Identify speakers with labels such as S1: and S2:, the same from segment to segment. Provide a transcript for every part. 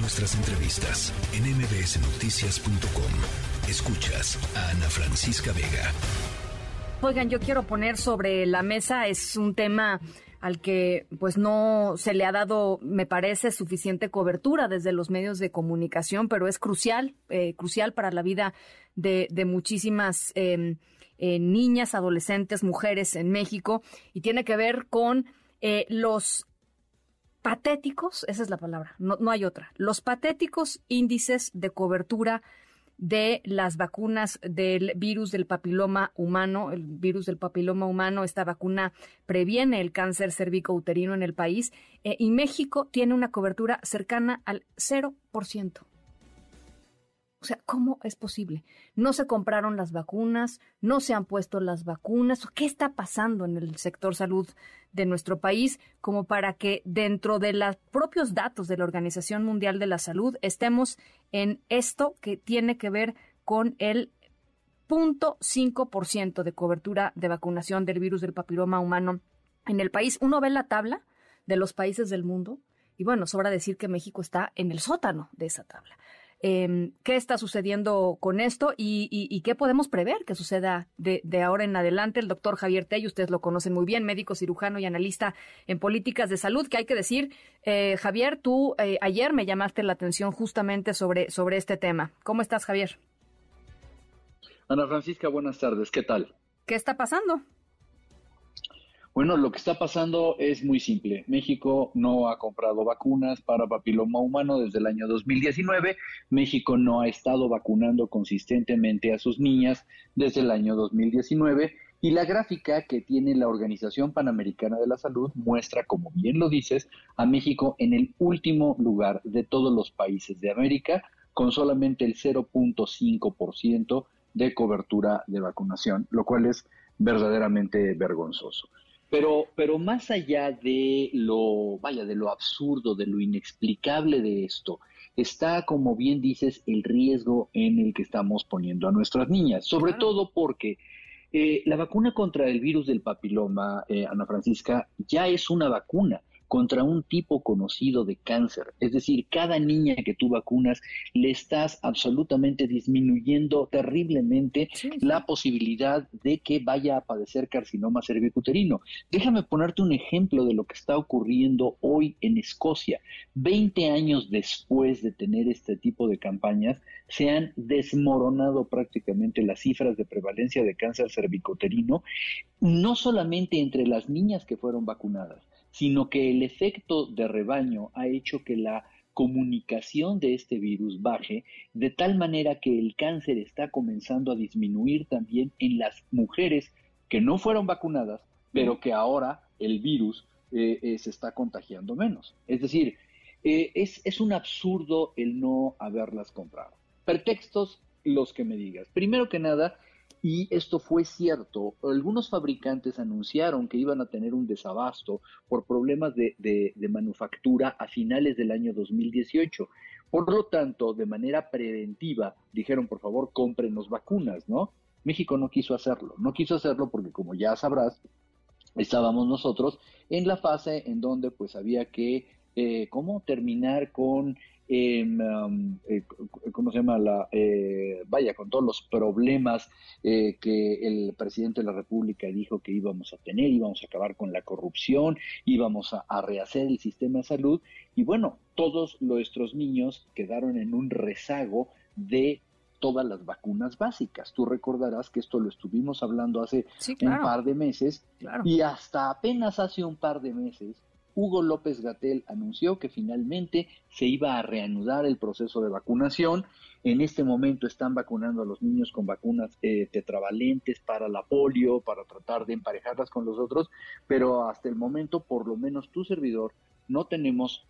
S1: Nuestras entrevistas en mbsnoticias.com. Escuchas a Ana Francisca Vega.
S2: Oigan, yo quiero poner sobre la mesa, es un tema al que pues no se le ha dado, me parece, suficiente cobertura desde los medios de comunicación, pero es crucial, eh, crucial para la vida de, muchísimas em, eh, niñas, adolescentes, mujeres en México, y tiene que ver con eh, los patéticos, esa es la palabra, no, no hay otra, los patéticos índices de cobertura de las vacunas del virus del papiloma humano. El virus del papiloma humano, esta vacuna previene el cáncer cervicouterino en el país eh, y México tiene una cobertura cercana al 0%. O sea, ¿cómo es posible? No se compraron las vacunas, no se han puesto las vacunas. ¿Qué está pasando en el sector salud de nuestro país como para que dentro de los propios datos de la Organización Mundial de la Salud estemos en esto que tiene que ver con el 0.5% de cobertura de vacunación del virus del papiloma humano en el país? Uno ve la tabla de los países del mundo y bueno, sobra decir que México está en el sótano de esa tabla. Em, qué está sucediendo con esto y, qué podemos prever que suceda de, ahora en adelante. El doctor Javier Tey, ustedes lo conocen muy bien, médico cirujano y analista en políticas de salud, que hay que decir, eh, Javier, tú eh, ayer me llamaste la atención justamente sobre, sobre este tema. ¿Cómo estás, Javier?
S3: Ana Francisca, buenas tardes, ¿qué tal?
S2: ¿Qué está pasando?
S3: Bueno, lo que está pasando es muy simple. México no ha comprado vacunas para papiloma humano desde el año 2019. México no ha estado vacunando consistentemente a sus niñas desde el año 2019. Y la gráfica que tiene la Organización Panamericana de la Salud muestra, como bien lo dices, a México en el último lugar de todos los países de América, con solamente el 0.5% de cobertura de vacunación, lo cual es verdaderamente vergonzoso. Pero, pero más allá de lo, vaya, de lo absurdo, de lo inexplicable de esto, está, como bien dices, el riesgo en el que estamos poniendo a nuestras niñas, sobre todo porque eh, la vacuna contra el virus del papiloma, eh, Ana Francisca, ya es una vacuna contra un tipo conocido de cáncer. Es decir, cada niña que tú vacunas le estás absolutamente disminuyendo terriblemente la posibilidad de que vaya a padecer carcinoma cervicuterino. Déjame ponerte un ejemplo de lo que está ocurriendo hoy en Escocia. Veinte años después de tener este tipo de campañas, se han desmoronado prácticamente las cifras de prevalencia de cáncer cervicuterino, no solamente entre las niñas que fueron vacunadas, sino que el efecto de rebaño ha hecho que la comunicación de este virus baje, de tal manera que el cáncer está comenzando a disminuir también en las mujeres que no fueron vacunadas, pero que ahora el virus eh, eh, se está contagiando menos. Es decir, eh, es, es un absurdo el no haberlas comprado. Pretextos los que me digas. Primero que nada, y esto fue cierto. Algunos fabricantes anunciaron que iban a tener un desabasto por problemas de, manufactura a finales del año 2018. Por lo tanto, de manera preventiva, dijeron, por favor, cómprenos vacunas, ¿no? México no quiso hacerlo. No quiso hacerlo porque, como ya sabrás, estábamos nosotros en la fase en donde pues había que, eh, ¿cómo? Terminar con Um, eh, ¿cómo se llama? La, eh, vaya, con todos los problemas eh, que el presidente de la República dijo que íbamos a tener, íbamos a acabar con la corrupción, íbamos a, a rehacer el sistema de salud y bueno, todos nuestros niños quedaron en un rezago de todas las vacunas básicas. Tú recordarás que esto lo estuvimos hablando hace un par de meses y hasta apenas hace un par de meses Hugo López Gatel anunció que finalmente se iba a reanudar el proceso de vacunación. En este momento están vacunando a los niños con vacunas eh, tetravalentes para la polio, para tratar de emparejarlas con los otros, pero hasta el momento, por lo menos tu servidor, no tenemos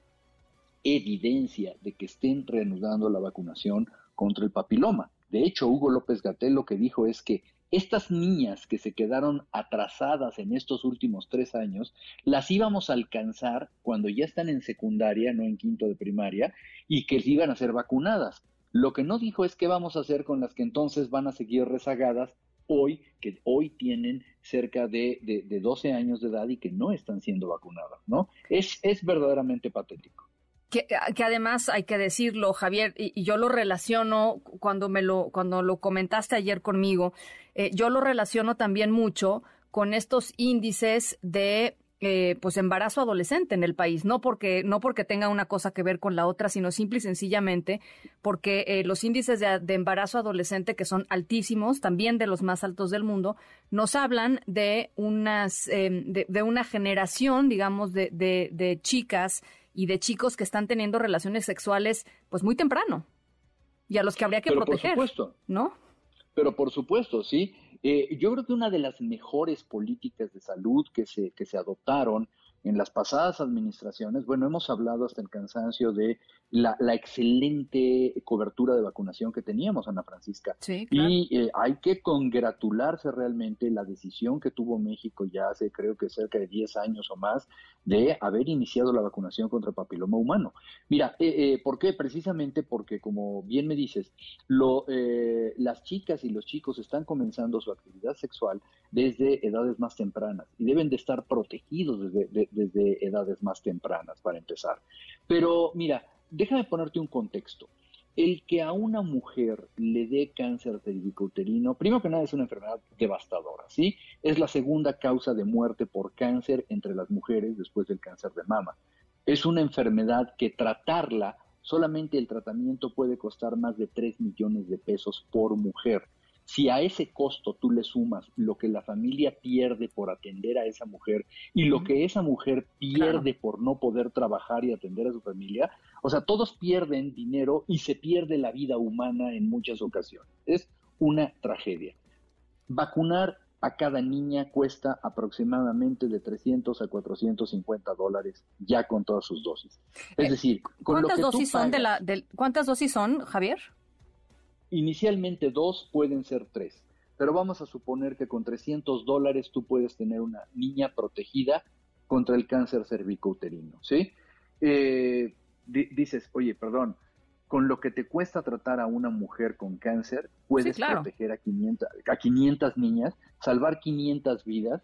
S3: evidencia de que estén reanudando la vacunación contra el papiloma. De hecho, Hugo López Gatel lo que dijo es que estas niñas que se quedaron atrasadas en estos últimos tres años, las íbamos a alcanzar cuando ya están en secundaria, no en quinto de primaria, y que iban a ser vacunadas. Lo que no dijo es qué vamos a hacer con las que entonces van a seguir rezagadas hoy, que hoy tienen cerca de, de, 12 años de edad y que no están siendo vacunadas, ¿no? Es verdaderamente patético.
S2: Que, además hay que decirlo, Javier, y, yo lo relaciono cuando me lo cuando lo comentaste ayer conmigo, eh, yo lo relaciono también mucho con estos índices de eh, pues embarazo adolescente en el país, no porque, no porque tenga una cosa que ver con la otra, sino simple y sencillamente porque eh, los índices de, embarazo adolescente, que son altísimos, también de los más altos del mundo, nos hablan de unas, em, de, una generación, digamos, de, de, chicas y de chicos que están teniendo relaciones sexuales, pues muy temprano, y a los que habría que proteger, por supuesto. ¿no?
S3: Pero por supuesto, sí. Eh, yo creo que una de las mejores políticas de salud que se, que se adoptaron en las pasadas administraciones, bueno, hemos hablado hasta el cansancio de la, excelente cobertura de vacunación que teníamos, Ana Francisca. Y eh, hay que congratularse realmente la decisión que tuvo México ya hace creo que cerca de 10 años o más de haber iniciado la vacunación contra papiloma humano. Mira, eh, eh, ¿por qué? Precisamente porque, como bien me dices, lo, las chicas y los chicos están comenzando su actividad sexual desde edades más tempranas y deben de estar protegidos desde, desde edades más tempranas, para empezar. Pero mira, déjame ponerte un contexto. El que a una mujer le dé cáncer cervicouterino, primero que nada es una enfermedad devastadora, ¿sí? Es la segunda causa de muerte por cáncer entre las mujeres después del cáncer de mama. Es una enfermedad que tratarla, solamente el tratamiento puede costar más de 3 millones de pesos por mujer. Si a ese costo tú le sumas lo que la familia pierde por atender a esa mujer y lo que esa mujer pierde por no poder trabajar y atender a su familia, o sea, todos pierden dinero y se pierde la vida humana en muchas ocasiones. Es una tragedia. Vacunar a cada niña cuesta aproximadamente de 300 a 450 dólares ya con todas sus dosis. Es eh, decir, con
S2: ¿cuántas dosis son de la, ¿cuántas dosis son, Javier?
S3: Inicialmente dos, pueden ser tres, pero vamos a suponer que con 300 dólares tú puedes tener una niña protegida contra el cáncer cervicouterino, ¿sí? Eh, dices, oye, perdón, con lo que te cuesta tratar a una mujer con cáncer, puedes proteger a 500, a 500 niñas, salvar 500 vidas,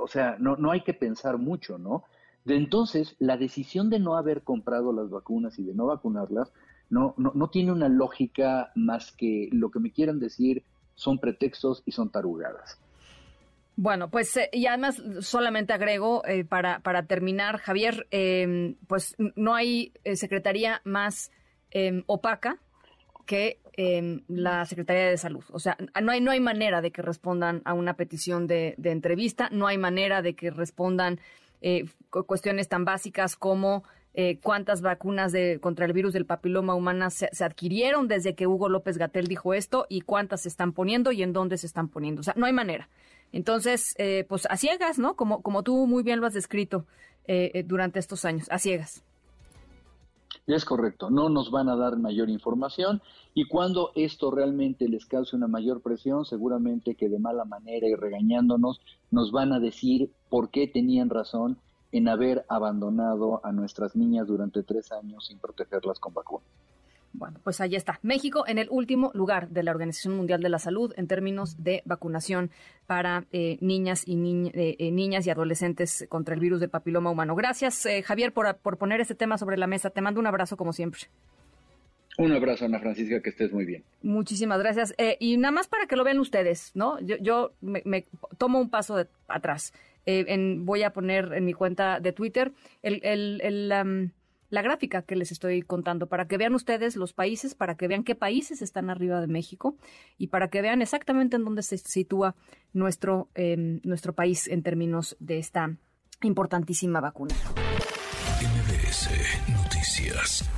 S3: o sea, no, no hay que pensar mucho, ¿no? De entonces, la decisión de no haber comprado las vacunas y de no vacunarlas no, no, no tiene una lógica más que lo que me quieran decir son pretextos y son tarugadas.
S2: Bueno, pues eh, y además solamente agrego eh, para, para terminar, Javier, em, pues no hay eh, secretaría más em, opaca que em, la Secretaría de Salud. O sea, no hay, no hay manera de que respondan a una petición de, de entrevista, no hay manera de que respondan cuestiones tan básicas como eh, cuántas vacunas de, contra el virus del papiloma humana se, adquirieron desde que Hugo López Gatel dijo esto y cuántas se están poniendo y en dónde se están poniendo. O sea, no hay manera. Entonces, eh, pues a ciegas, ¿no? Como, como tú muy bien lo has descrito eh, durante estos años, a ciegas.
S3: Es correcto, no nos van a dar mayor información y cuando esto realmente les cause una mayor presión, seguramente que de mala manera y regañándonos, nos van a decir por qué tenían razón en haber abandonado a nuestras niñas durante tres años sin protegerlas con vacunas.
S2: Bueno, pues ahí está. México en el último lugar de la Organización Mundial de la Salud en términos de vacunación para eh, niñas y eh, eh, niñas y adolescentes contra el virus del papiloma humano. Gracias, Javier, por, por, poner este tema sobre la mesa. Te mando un abrazo como siempre.
S3: Un abrazo, Ana Francisca, que estés muy bien.
S2: Muchísimas gracias. y nada más para que lo vean ustedes, ¿no? Yo, yo me, tomo un paso de, atrás. Eh, voy a poner en mi cuenta de Twitter la gráfica que les estoy contando para que vean ustedes los países, para que vean qué países están arriba de México y para que vean exactamente en dónde se sitúa nuestro, em, nuestro país en términos de esta importantísima vacuna.
S1: MBS Noticias.